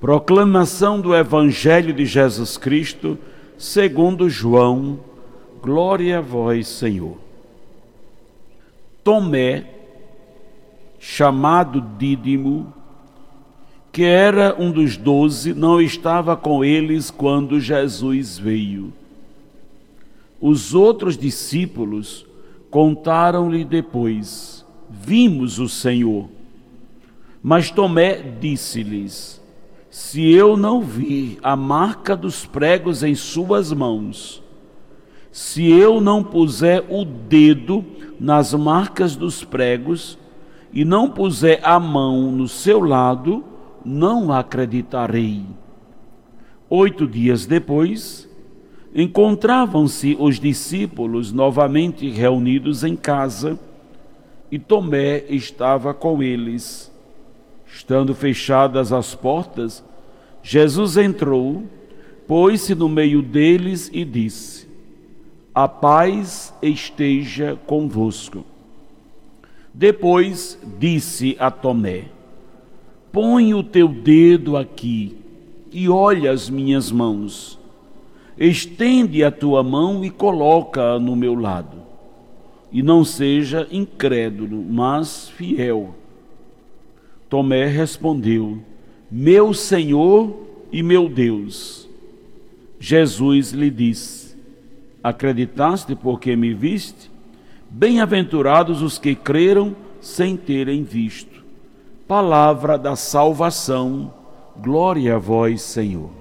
Proclamação do Evangelho de Jesus Cristo, segundo João. Glória a vós, Senhor. Tomé, chamado Dídimo, que era um dos doze, não estava com eles quando Jesus veio. Os outros discípulos Contaram-lhe depois: Vimos o Senhor. Mas Tomé disse-lhes: Se eu não vir a marca dos pregos em suas mãos, se eu não puser o dedo nas marcas dos pregos e não puser a mão no seu lado, não acreditarei. Oito dias depois, Encontravam-se os discípulos novamente reunidos em casa e Tomé estava com eles. Estando fechadas as portas, Jesus entrou, pôs-se no meio deles e disse: A paz esteja convosco. Depois disse a Tomé: Põe o teu dedo aqui e olha as minhas mãos estende a tua mão e coloca-a no meu lado. E não seja incrédulo, mas fiel. Tomé respondeu: Meu Senhor e meu Deus. Jesus lhe disse: Acreditaste porque me viste? Bem-aventurados os que creram sem terem visto. Palavra da salvação. Glória a vós, Senhor.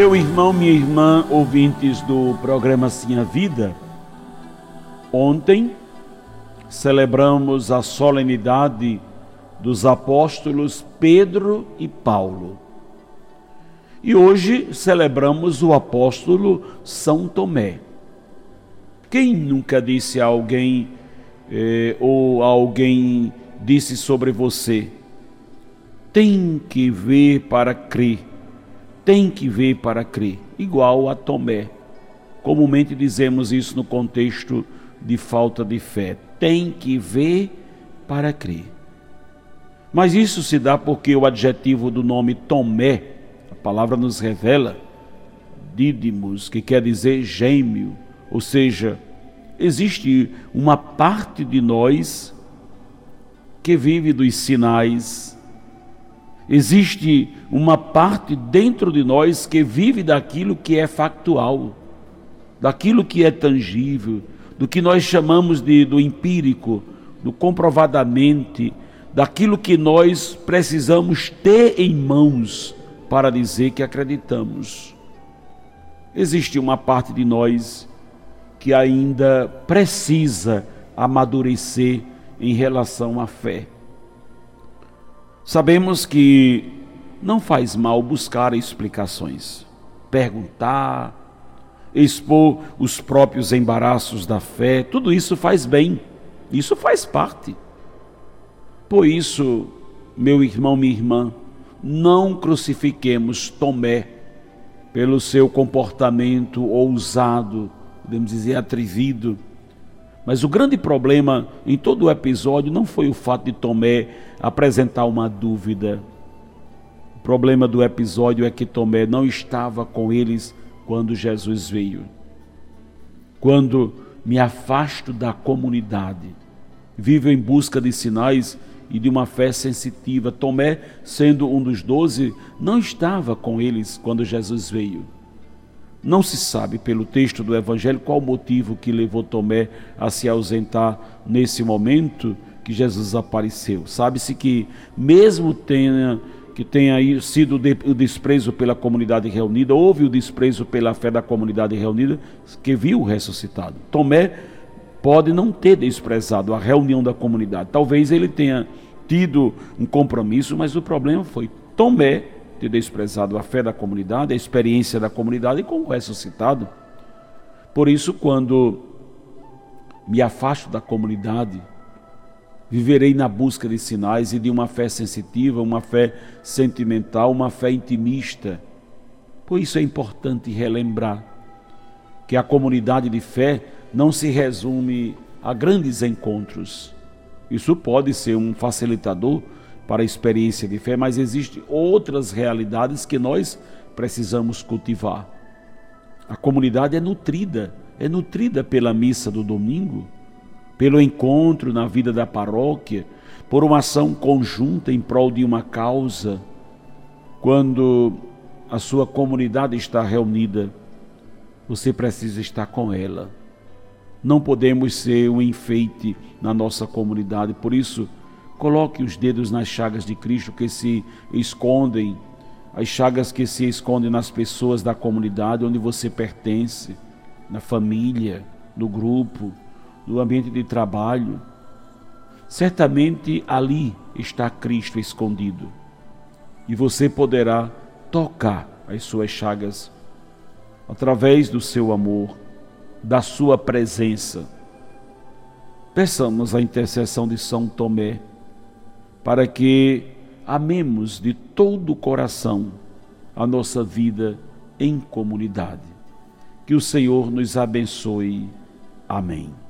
Meu irmão, minha irmã, ouvintes do programa Sim a Vida, ontem celebramos a solenidade dos apóstolos Pedro e Paulo. E hoje celebramos o apóstolo São Tomé. Quem nunca disse a alguém eh, ou alguém disse sobre você, tem que ver para crer tem que ver para crer, igual a Tomé. Comumente dizemos isso no contexto de falta de fé. Tem que ver para crer. Mas isso se dá porque o adjetivo do nome Tomé, a palavra nos revela, Dídimos, que quer dizer gêmeo, ou seja, existe uma parte de nós que vive dos sinais Existe uma parte dentro de nós que vive daquilo que é factual, daquilo que é tangível, do que nós chamamos de do empírico, do comprovadamente, daquilo que nós precisamos ter em mãos para dizer que acreditamos. Existe uma parte de nós que ainda precisa amadurecer em relação à fé. Sabemos que não faz mal buscar explicações, perguntar, expor os próprios embaraços da fé, tudo isso faz bem, isso faz parte. Por isso, meu irmão, minha irmã, não crucifiquemos Tomé pelo seu comportamento ousado, podemos dizer atrevido mas o grande problema em todo o episódio não foi o fato de Tomé apresentar uma dúvida. O problema do episódio é que Tomé não estava com eles quando Jesus veio. Quando me afasto da comunidade, vivo em busca de sinais e de uma fé sensitiva. Tomé, sendo um dos doze, não estava com eles quando Jesus veio. Não se sabe pelo texto do Evangelho qual o motivo que levou Tomé a se ausentar nesse momento que Jesus apareceu. Sabe-se que, mesmo tenha, que tenha sido o desprezo pela comunidade reunida, houve o desprezo pela fé da comunidade reunida que viu o ressuscitado. Tomé pode não ter desprezado a reunião da comunidade. Talvez ele tenha tido um compromisso, mas o problema foi Tomé ter desprezado a fé da comunidade, a experiência da comunidade com o ressuscitado. Por isso, quando me afasto da comunidade, viverei na busca de sinais e de uma fé sensitiva, uma fé sentimental, uma fé intimista. Por isso é importante relembrar que a comunidade de fé não se resume a grandes encontros. Isso pode ser um facilitador para a experiência de fé, mas existem outras realidades que nós precisamos cultivar. A comunidade é nutrida, é nutrida pela missa do domingo, pelo encontro na vida da paróquia, por uma ação conjunta em prol de uma causa. Quando a sua comunidade está reunida, você precisa estar com ela. Não podemos ser um enfeite na nossa comunidade, por isso, coloque os dedos nas chagas de Cristo que se escondem as chagas que se escondem nas pessoas da comunidade onde você pertence, na família, no grupo, no ambiente de trabalho. Certamente ali está Cristo escondido e você poderá tocar as suas chagas através do seu amor, da sua presença. Peçamos a intercessão de São Tomé para que amemos de todo o coração a nossa vida em comunidade. Que o Senhor nos abençoe. Amém.